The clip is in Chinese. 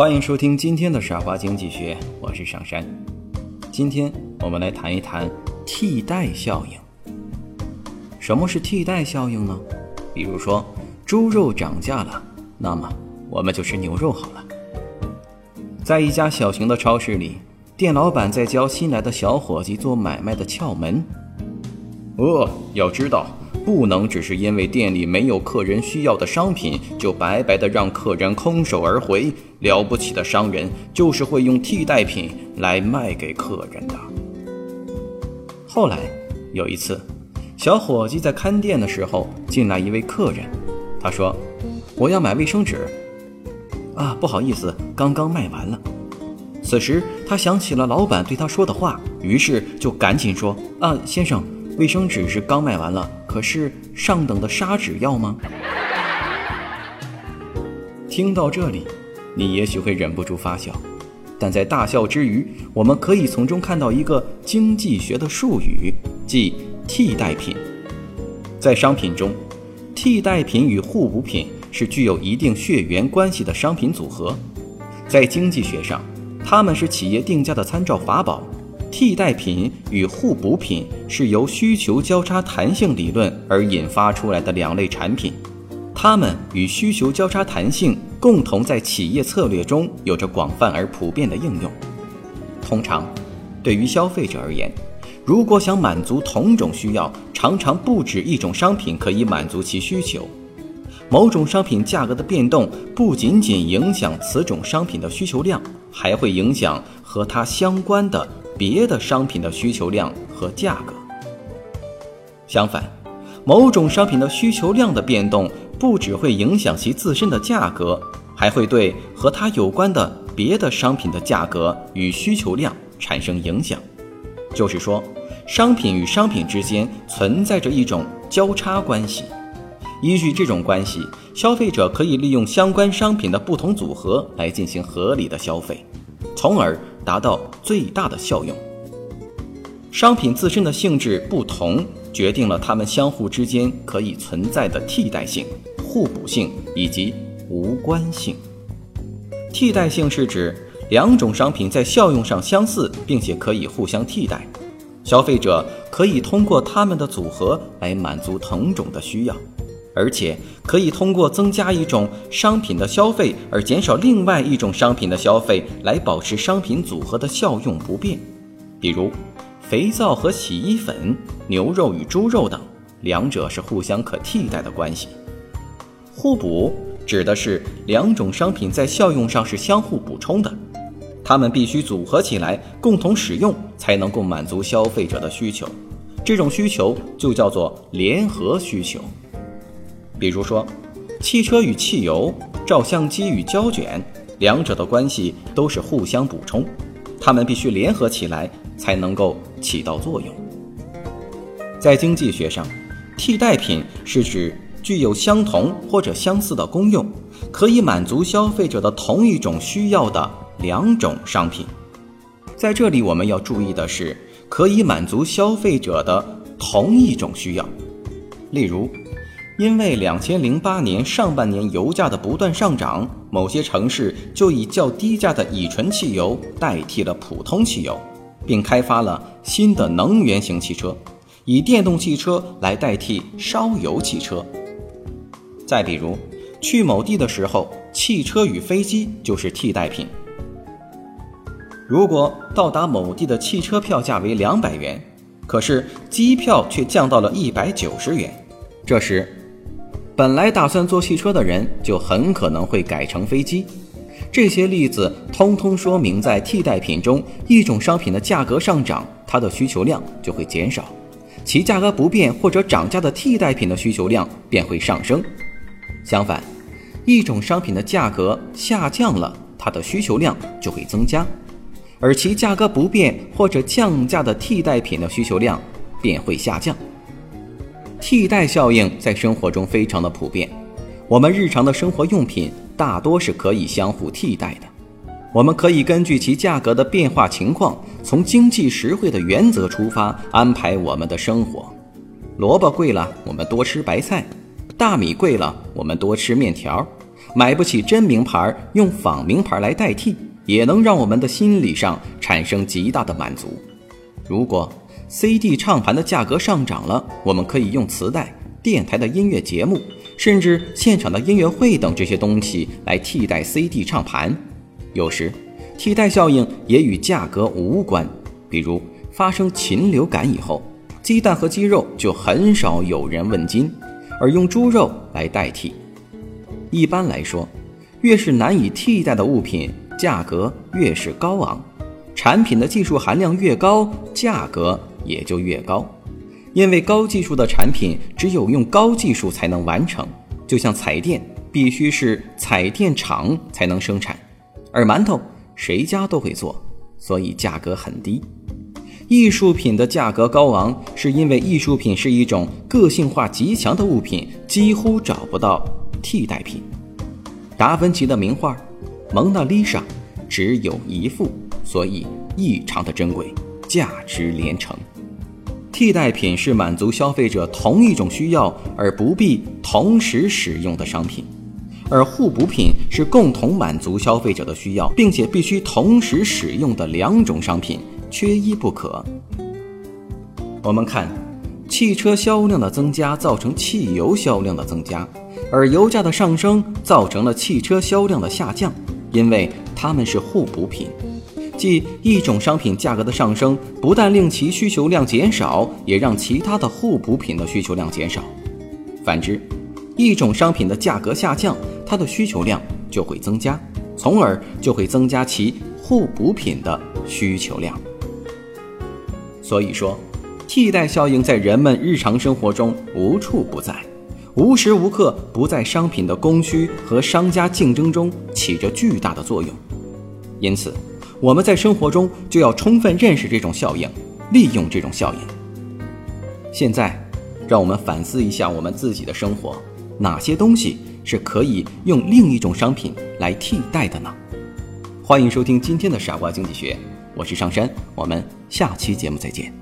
欢迎收听今天的傻瓜经济学，我是上山。今天我们来谈一谈替代效应。什么是替代效应呢？比如说，猪肉涨价了，那么我们就吃牛肉好了。在一家小型的超市里，店老板在教新来的小伙计做买卖的窍门。哦，要知道。不能只是因为店里没有客人需要的商品，就白白的让客人空手而回。了不起的商人就是会用替代品来卖给客人的。后来有一次，小伙计在看店的时候，进来一位客人，他说：“我要买卫生纸。”啊，不好意思，刚刚卖完了。此时他想起了老板对他说的话，于是就赶紧说：“啊，先生。”卫生纸是刚卖完了，可是上等的砂纸要吗？听到这里，你也许会忍不住发笑，但在大笑之余，我们可以从中看到一个经济学的术语，即替代品。在商品中，替代品与互补品是具有一定血缘关系的商品组合，在经济学上，它们是企业定价的参照法宝。替代品与互补品是由需求交叉弹性理论而引发出来的两类产品，它们与需求交叉弹性共同在企业策略中有着广泛而普遍的应用。通常，对于消费者而言，如果想满足同种需要，常常不止一种商品可以满足其需求。某种商品价格的变动不仅仅影响此种商品的需求量，还会影响和它相关的。别的商品的需求量和价格。相反，某种商品的需求量的变动不只会影响其自身的价格，还会对和它有关的别的商品的价格与需求量产生影响。就是说，商品与商品之间存在着一种交叉关系。依据这种关系，消费者可以利用相关商品的不同组合来进行合理的消费，从而。达到最大的效用。商品自身的性质不同，决定了它们相互之间可以存在的替代性、互补性以及无关性。替代性是指两种商品在效用上相似，并且可以互相替代，消费者可以通过它们的组合来满足同种的需要。而且可以通过增加一种商品的消费而减少另外一种商品的消费，来保持商品组合的效用不变。比如，肥皂和洗衣粉、牛肉与猪肉等，两者是互相可替代的关系。互补指的是两种商品在效用上是相互补充的，它们必须组合起来共同使用，才能够满足消费者的需求。这种需求就叫做联合需求。比如说，汽车与汽油、照相机与胶卷，两者的关系都是互相补充，它们必须联合起来才能够起到作用。在经济学上，替代品是指具有相同或者相似的功用，可以满足消费者的同一种需要的两种商品。在这里，我们要注意的是，可以满足消费者的同一种需要，例如。因为两千零八年上半年油价的不断上涨，某些城市就以较低价的乙醇汽油代替了普通汽油，并开发了新的能源型汽车，以电动汽车来代替烧油汽车。再比如，去某地的时候，汽车与飞机就是替代品。如果到达某地的汽车票价为两百元，可是机票却降到了一百九十元，这时。本来打算坐汽车的人，就很可能会改成飞机。这些例子通通说明，在替代品中，一种商品的价格上涨，它的需求量就会减少；其价格不变或者涨价的替代品的需求量便会上升。相反，一种商品的价格下降了，它的需求量就会增加，而其价格不变或者降价的替代品的需求量便会下降。替代效应在生活中非常的普遍，我们日常的生活用品大多是可以相互替代的。我们可以根据其价格的变化情况，从经济实惠的原则出发安排我们的生活。萝卜贵了，我们多吃白菜；大米贵了，我们多吃面条。买不起真名牌，用仿名牌来代替，也能让我们的心理上产生极大的满足。如果 CD 唱盘的价格上涨了，我们可以用磁带、电台的音乐节目，甚至现场的音乐会等这些东西来替代 CD 唱盘。有时，替代效应也与价格无关。比如发生禽流感以后，鸡蛋和鸡肉就很少有人问津，而用猪肉来代替。一般来说，越是难以替代的物品，价格越是高昂。产品的技术含量越高，价格。也就越高，因为高技术的产品只有用高技术才能完成，就像彩电必须是彩电厂才能生产，而馒头谁家都会做，所以价格很低。艺术品的价格高昂，是因为艺术品是一种个性化极强的物品，几乎找不到替代品。达芬奇的名画《蒙娜丽莎》只有一幅，所以异常的珍贵。价值连城，替代品是满足消费者同一种需要而不必同时使用的商品，而互补品是共同满足消费者的需要，并且必须同时使用的两种商品，缺一不可。我们看，汽车销量的增加造成汽油销量的增加，而油价的上升造成了汽车销量的下降，因为它们是互补品。即一种商品价格的上升，不但令其需求量减少，也让其他的互补品的需求量减少。反之，一种商品的价格下降，它的需求量就会增加，从而就会增加其互补品的需求量。所以说，替代效应在人们日常生活中无处不在，无时无刻不在商品的供需和商家竞争中起着巨大的作用。因此。我们在生活中就要充分认识这种效应，利用这种效应。现在，让我们反思一下我们自己的生活，哪些东西是可以用另一种商品来替代的呢？欢迎收听今天的傻瓜经济学，我是上山，我们下期节目再见。